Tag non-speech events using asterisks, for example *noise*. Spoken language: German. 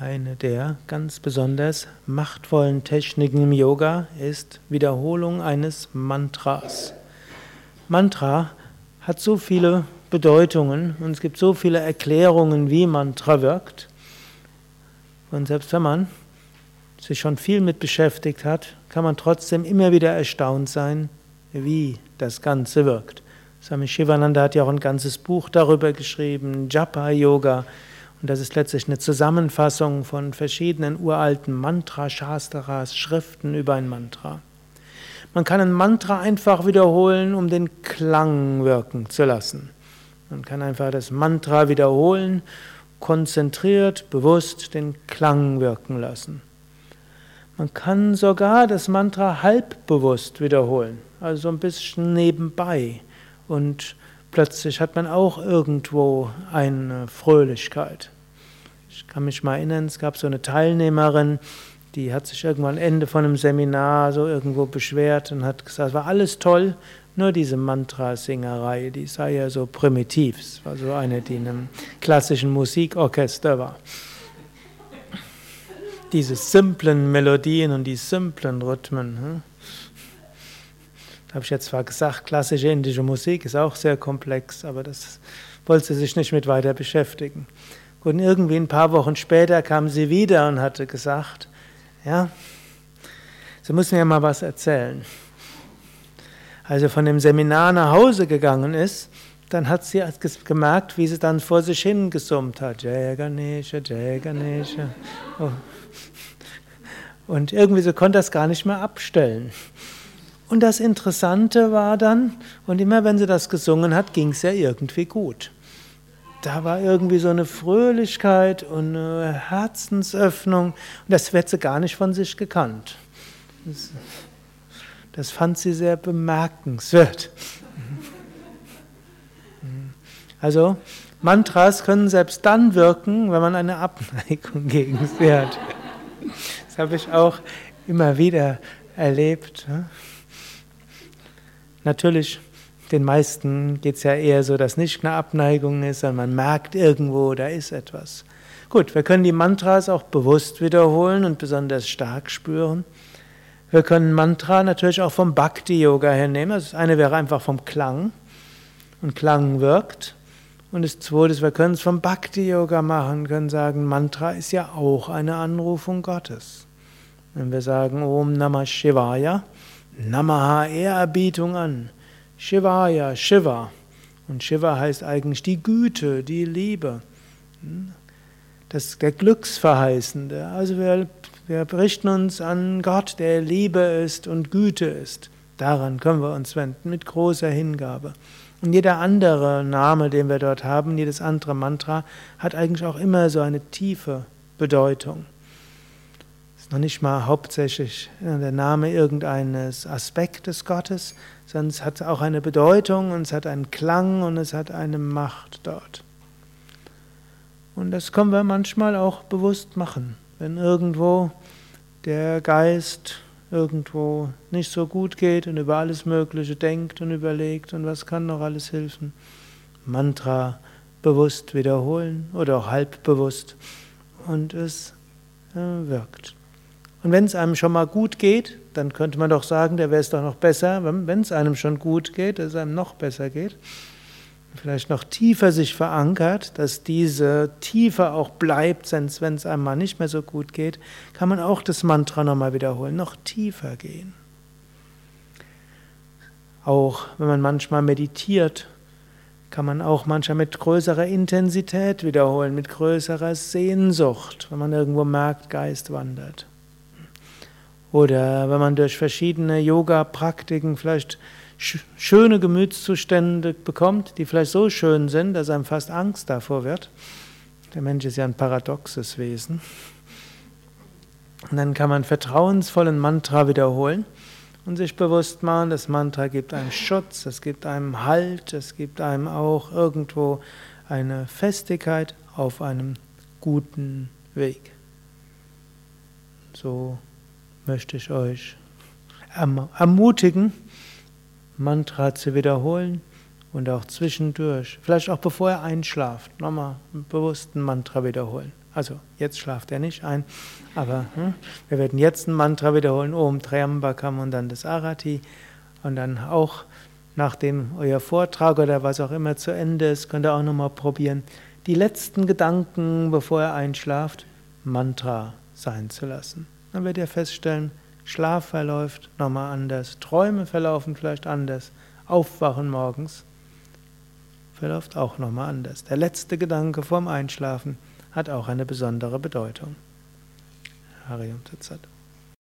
Eine der ganz besonders machtvollen Techniken im Yoga ist Wiederholung eines Mantras. Mantra hat so viele Bedeutungen und es gibt so viele Erklärungen, wie Mantra wirkt. Und selbst wenn man sich schon viel mit beschäftigt hat, kann man trotzdem immer wieder erstaunt sein, wie das Ganze wirkt. Swami Shivananda hat ja auch ein ganzes Buch darüber geschrieben, Japa Yoga. Und das ist letztlich eine Zusammenfassung von verschiedenen uralten Mantra-Shastras, Schriften über ein Mantra. Man kann ein Mantra einfach wiederholen, um den Klang wirken zu lassen. Man kann einfach das Mantra wiederholen, konzentriert, bewusst den Klang wirken lassen. Man kann sogar das Mantra halbbewusst wiederholen, also so ein bisschen nebenbei. Und plötzlich hat man auch irgendwo eine Fröhlichkeit. Ich kann mich mal erinnern, es gab so eine Teilnehmerin, die hat sich irgendwann Ende von einem Seminar so irgendwo beschwert und hat gesagt, es war alles toll, nur diese Mantrasingerei, die sei ja so primitiv. Es war so eine, die in einem klassischen Musikorchester war. Diese simplen Melodien und die simplen Rhythmen. Hm? habe ich jetzt zwar gesagt, klassische indische Musik ist auch sehr komplex, aber das wollte sie sich nicht mit weiter beschäftigen. Und irgendwie ein paar Wochen später kam sie wieder und hatte gesagt, ja, sie müssen mir mal was erzählen. Als sie von dem Seminar nach Hause gegangen ist, dann hat sie gemerkt, wie sie dann vor sich hin gesummt hat. Jaya Ganesha, Jaya Ganesha. Oh. Und irgendwie so konnte das gar nicht mehr abstellen. Und das Interessante war dann, und immer wenn sie das gesungen hat, ging es ja irgendwie gut. Da war irgendwie so eine Fröhlichkeit und eine Herzensöffnung. Und das wird sie gar nicht von sich gekannt. Das, das fand sie sehr bemerkenswert. Also, Mantras können selbst dann wirken, wenn man eine Abneigung *laughs* gegen sie hat. Das habe ich auch immer wieder erlebt. Natürlich, den meisten geht es ja eher so, dass nicht eine Abneigung ist, sondern man merkt irgendwo, da ist etwas. Gut, wir können die Mantras auch bewusst wiederholen und besonders stark spüren. Wir können Mantra natürlich auch vom Bhakti-Yoga hernehmen. Das eine wäre einfach vom Klang. Und Klang wirkt. Und das zweite ist, wir können es vom Bhakti-Yoga machen, können sagen, Mantra ist ja auch eine Anrufung Gottes. Wenn wir sagen Om Namah Shivaya, Namaha Ehrerbietung an. Shivaya, Shiva. Und Shiva heißt eigentlich die Güte, die Liebe. Das der Glücksverheißende. Also wir, wir richten uns an Gott, der Liebe ist und Güte ist. Daran können wir uns wenden mit großer Hingabe. Und jeder andere Name, den wir dort haben, jedes andere Mantra, hat eigentlich auch immer so eine tiefe Bedeutung noch nicht mal hauptsächlich der Name irgendeines Aspektes Gottes, sondern es hat auch eine Bedeutung und es hat einen Klang und es hat eine Macht dort. Und das können wir manchmal auch bewusst machen, wenn irgendwo der Geist irgendwo nicht so gut geht und über alles Mögliche denkt und überlegt und was kann noch alles helfen. Mantra bewusst wiederholen oder auch halbbewusst und es äh, wirkt. Und wenn es einem schon mal gut geht, dann könnte man doch sagen, der wäre es doch noch besser, wenn es einem schon gut geht, dass es einem noch besser geht. Vielleicht noch tiefer sich verankert, dass diese Tiefe auch bleibt, wenn es einem mal nicht mehr so gut geht, kann man auch das Mantra nochmal wiederholen, noch tiefer gehen. Auch wenn man manchmal meditiert, kann man auch manchmal mit größerer Intensität wiederholen, mit größerer Sehnsucht, wenn man irgendwo merkt, Geist wandert. Oder wenn man durch verschiedene Yoga-Praktiken vielleicht schöne Gemütszustände bekommt, die vielleicht so schön sind, dass einem fast Angst davor wird. Der Mensch ist ja ein paradoxes Wesen. Und dann kann man vertrauensvollen Mantra wiederholen und sich bewusst machen, das Mantra gibt einem Schutz, es gibt einem Halt, es gibt einem auch irgendwo eine Festigkeit auf einem guten Weg. So möchte ich euch ermutigen, Mantra zu wiederholen Und auch zwischendurch, vielleicht auch bevor er einschlaft, nochmal bewusst ein Mantra wiederholen. Also jetzt schlaft er nicht ein, aber hm, wir werden jetzt ein Mantra wiederholen, Om Triambakam und dann das Arati. Und dann auch, nachdem euer Vortrag oder was auch immer zu Ende ist, könnt ihr auch nochmal probieren, die letzten Gedanken, bevor er einschlaft, Mantra sein zu lassen. Dann werdet ihr feststellen, Schlaf verläuft nochmal anders, Träume verlaufen vielleicht anders, Aufwachen morgens verläuft auch nochmal anders. Der letzte Gedanke vorm Einschlafen hat auch eine besondere Bedeutung. Harium Tatsat.